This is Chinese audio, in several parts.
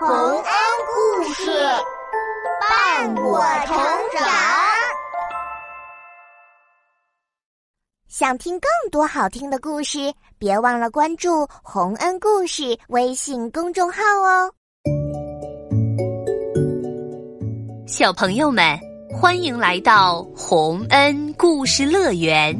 洪恩故事伴我成长。想听更多好听的故事，别忘了关注洪恩故事微信公众号哦。小朋友们，欢迎来到洪恩故事乐园。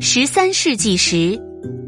十三世纪时，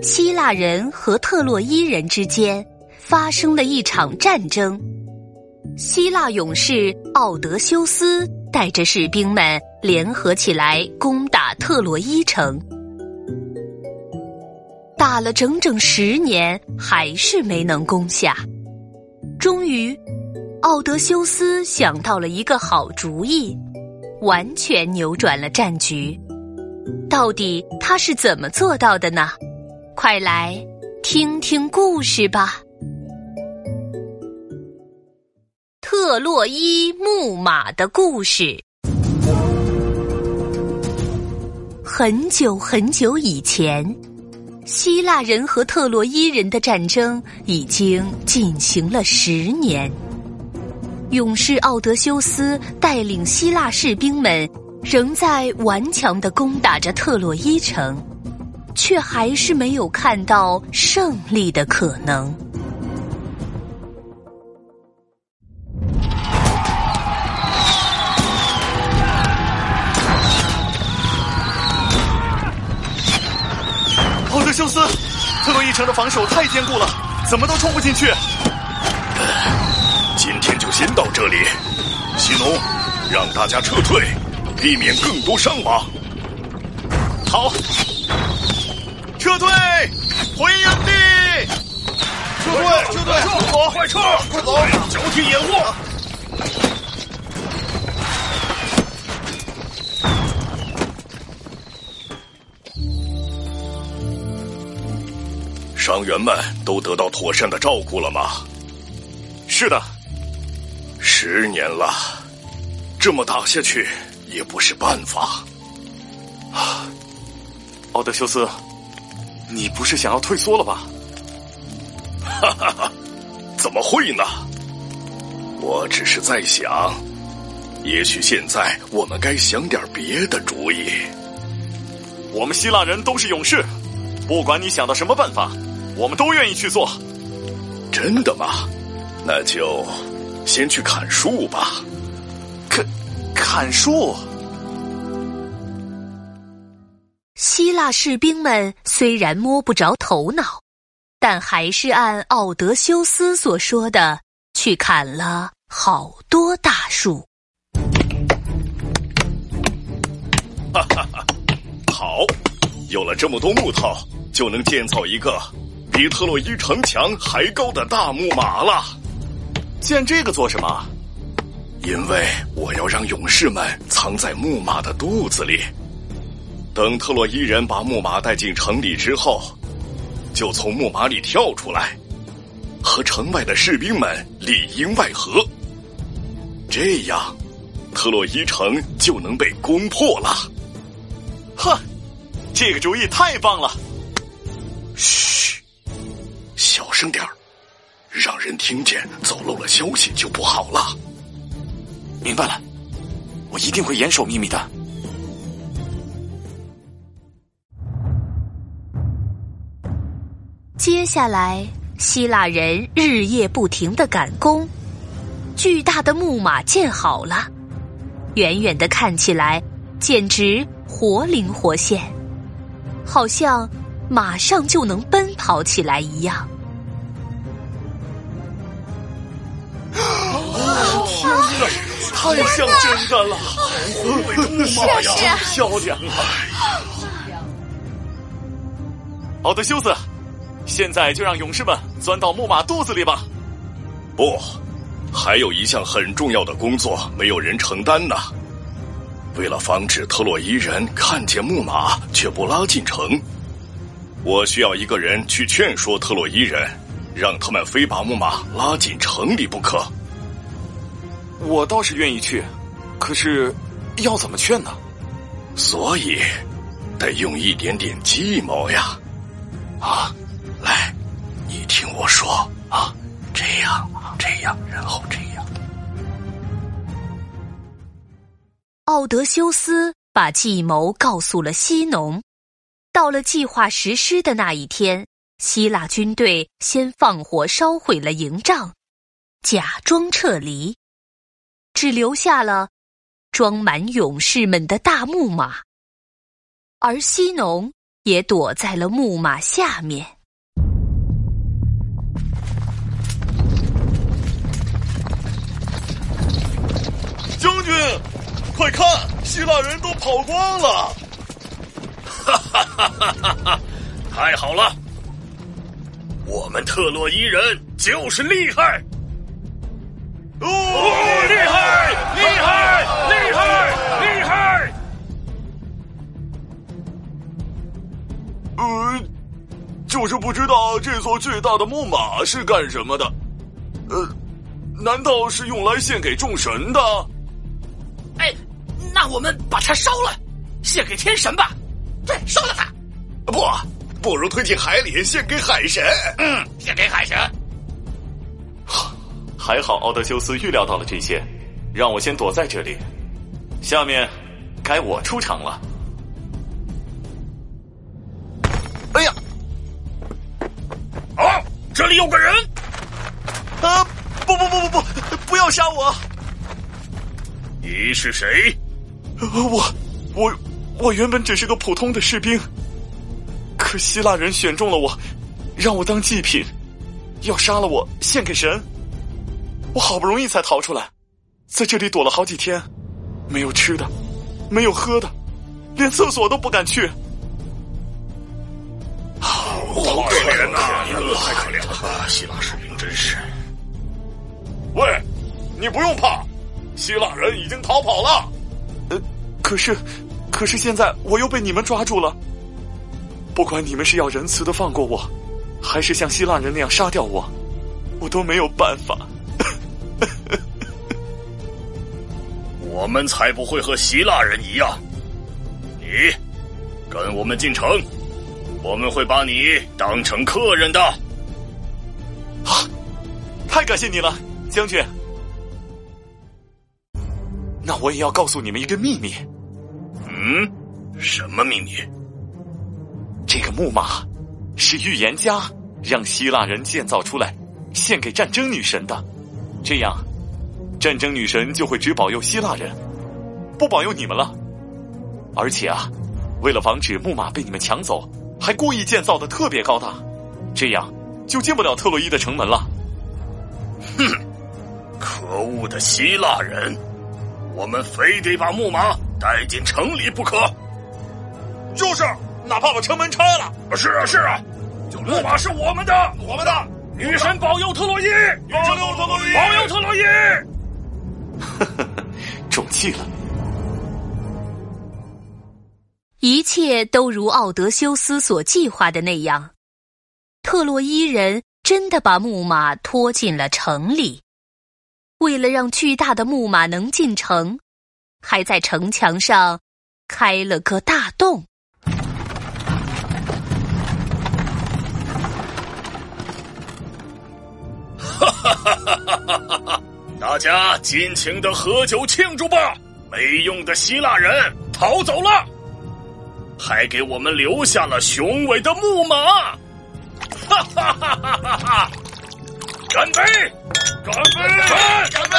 希腊人和特洛伊人之间。发生了一场战争，希腊勇士奥德修斯带着士兵们联合起来攻打特洛伊城，打了整整十年，还是没能攻下。终于，奥德修斯想到了一个好主意，完全扭转了战局。到底他是怎么做到的呢？快来听听故事吧。特洛伊木马的故事。很久很久以前，希腊人和特洛伊人的战争已经进行了十年。勇士奥德修斯带领希腊士兵们，仍在顽强的攻打着特洛伊城，却还是没有看到胜利的可能。修斯，特洛伊城的防守太坚固了，怎么都冲不进去。今天就先到这里，西农，让大家撤退，避免更多伤亡。好，撤退，回营地。撤退，撤退，撤走，快撤，快走，交替掩护。伤员们都得到妥善的照顾了吗？是的，十年了，这么打下去也不是办法。啊，奥德修斯，你不是想要退缩了吧？哈哈哈，怎么会呢？我只是在想，也许现在我们该想点别的主意。我们希腊人都是勇士，不管你想到什么办法。我们都愿意去做，真的吗？那就先去砍树吧。砍砍树。希腊士兵们虽然摸不着头脑，但还是按奥德修斯所说的去砍了好多大树。哈哈哈！好，有了这么多木头，就能建造一个。比特洛伊城墙还高的大木马了，建这个做什么？因为我要让勇士们藏在木马的肚子里，等特洛伊人把木马带进城里之后，就从木马里跳出来，和城外的士兵们里应外合，这样特洛伊城就能被攻破了。哼，这个主意太棒了！嘘。声点儿，让人听见走漏了消息就不好了。明白了，我一定会严守秘密的。接下来，希腊人日夜不停的赶工，巨大的木马建好了，远远的看起来简直活灵活现，好像。马上就能奔跑起来一样！太像真的了！是啊是啊，漂亮！奥德修斯，现在就让勇士们钻到木马肚子里吧！不，还有一项很重要的工作没有人承担呢。为了防止特洛伊人看见木马却不拉进城。我需要一个人去劝说特洛伊人，让他们非把木马拉进城里不可。我倒是愿意去，可是要怎么劝呢？所以得用一点点计谋呀！啊，来，你听我说啊，这样这样，然后这样。奥德修斯把计谋告诉了西农。到了计划实施的那一天，希腊军队先放火烧毁了营帐，假装撤离，只留下了装满勇士们的大木马，而西农也躲在了木马下面。将军，快看，希腊人都跑光了！哈哈哈哈哈哈！太好了，我们特洛伊人就是厉害！哦，厉害，厉害，厉害，厉害！呃，就是不知道这座巨大的木马是干什么的。呃，难道是用来献给众神的？哎，那我们把它烧了，献给天神吧。对，烧了它。不，不如推进海里，献给海神。嗯，献给海神。还好奥德修斯预料到了这些，让我先躲在这里。下面该我出场了。哎呀！啊，这里有个人！啊，不不不不不，不要杀我！你是谁？我我我原本只是个普通的士兵，可希腊人选中了我，让我当祭品，要杀了我献给神。我好不容易才逃出来，在这里躲了好几天，没有吃的，没有喝的，连厕所都不敢去。好可怜呐，太可怜了。希腊士兵真是。喂，你不用怕，希腊人已经逃跑了。呃，可是，可是现在我又被你们抓住了。不管你们是要仁慈的放过我，还是像希腊人那样杀掉我，我都没有办法。我们才不会和希腊人一样。你跟我们进城，我们会把你当成客人的。啊，太感谢你了，将军。那我也要告诉你们一个秘密。嗯，什么秘密？这个木马是预言家让希腊人建造出来，献给战争女神的。这样，战争女神就会只保佑希腊人，不保佑你们了。而且啊，为了防止木马被你们抢走，还故意建造的特别高大，这样就进不了特洛伊的城门了。哼，可恶的希腊人！我们非得把木马带进城里不可。就是，哪怕把城门拆了。是啊，是啊，就木马是我们的，我们的。女神保佑特洛伊，保佑特洛伊，保佑特洛伊。了。一切都如奥德修斯所计划的那样，特洛伊人真的把木马拖进了城里。为了让巨大的木马能进城，还在城墙上开了个大洞。哈哈哈哈哈哈！大家尽情的喝酒庆祝吧！没用的希腊人逃走了，还给我们留下了雄伟的木马！哈哈哈哈哈哈！干杯！干杯！干杯！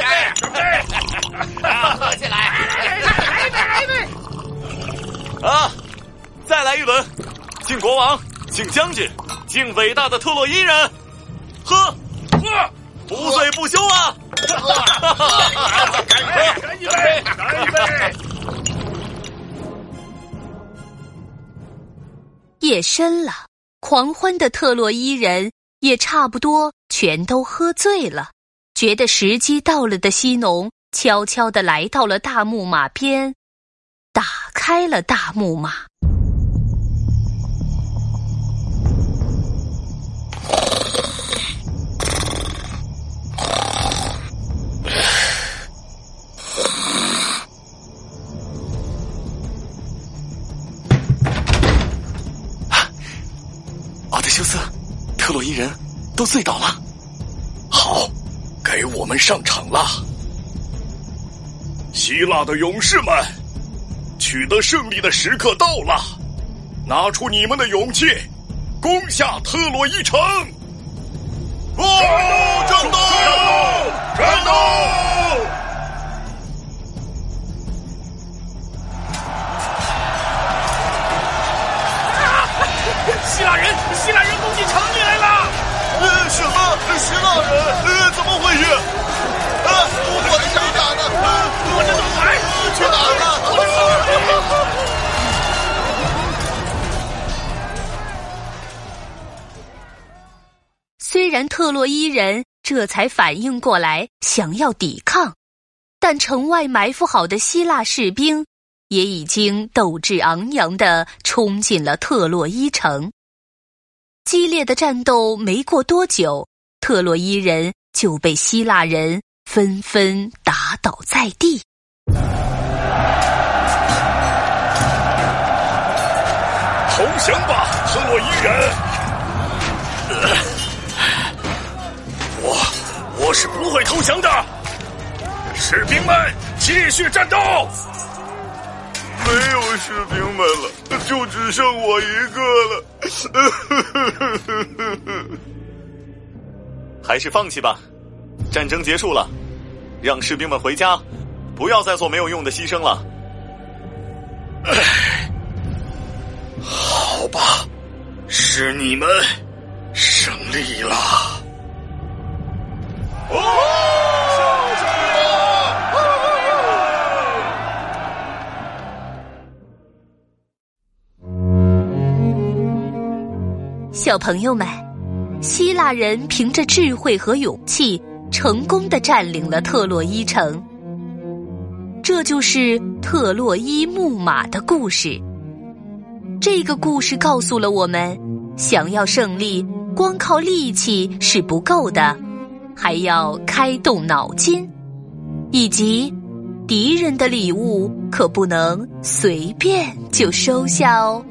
干杯！干杯！啊，喝起来！来一杯！来一杯！啊，再来一轮！敬国王，敬将军，敬伟大的特洛伊人！喝！喝！不醉不休啊！喝！干杯！干一杯！干一杯！夜深了，狂欢的特洛伊人也差不多全都喝醉了。觉得时机到了的西农悄悄的来到了大木马边，打开了大木马。都醉倒了。好，该我们上场了。希腊的勇士们，取得胜利的时刻到了，拿出你们的勇气，攻下特洛伊城！战斗！战斗！战斗！希腊人？呃，怎么回事？呃，我的谁打的？我这都来，去哪了？虽然特洛伊人这才反应过来想要抵抗，但城外埋伏好的希腊士兵也已经斗志昂扬地冲进了特洛伊城。激烈的战斗没过多久，特洛伊人就被希腊人纷纷打倒在地。投降吧，特洛伊人！我我是不会投降的，士兵们继续战斗。没有士兵们了，就只剩我一个了。还是放弃吧，战争结束了，让士兵们回家，不要再做没有用的牺牲了。唉，好吧，是你们胜利了。小朋友们，希腊人凭着智慧和勇气，成功的占领了特洛伊城。这就是特洛伊木马的故事。这个故事告诉了我们，想要胜利，光靠力气是不够的，还要开动脑筋，以及敌人的礼物可不能随便就收下哦。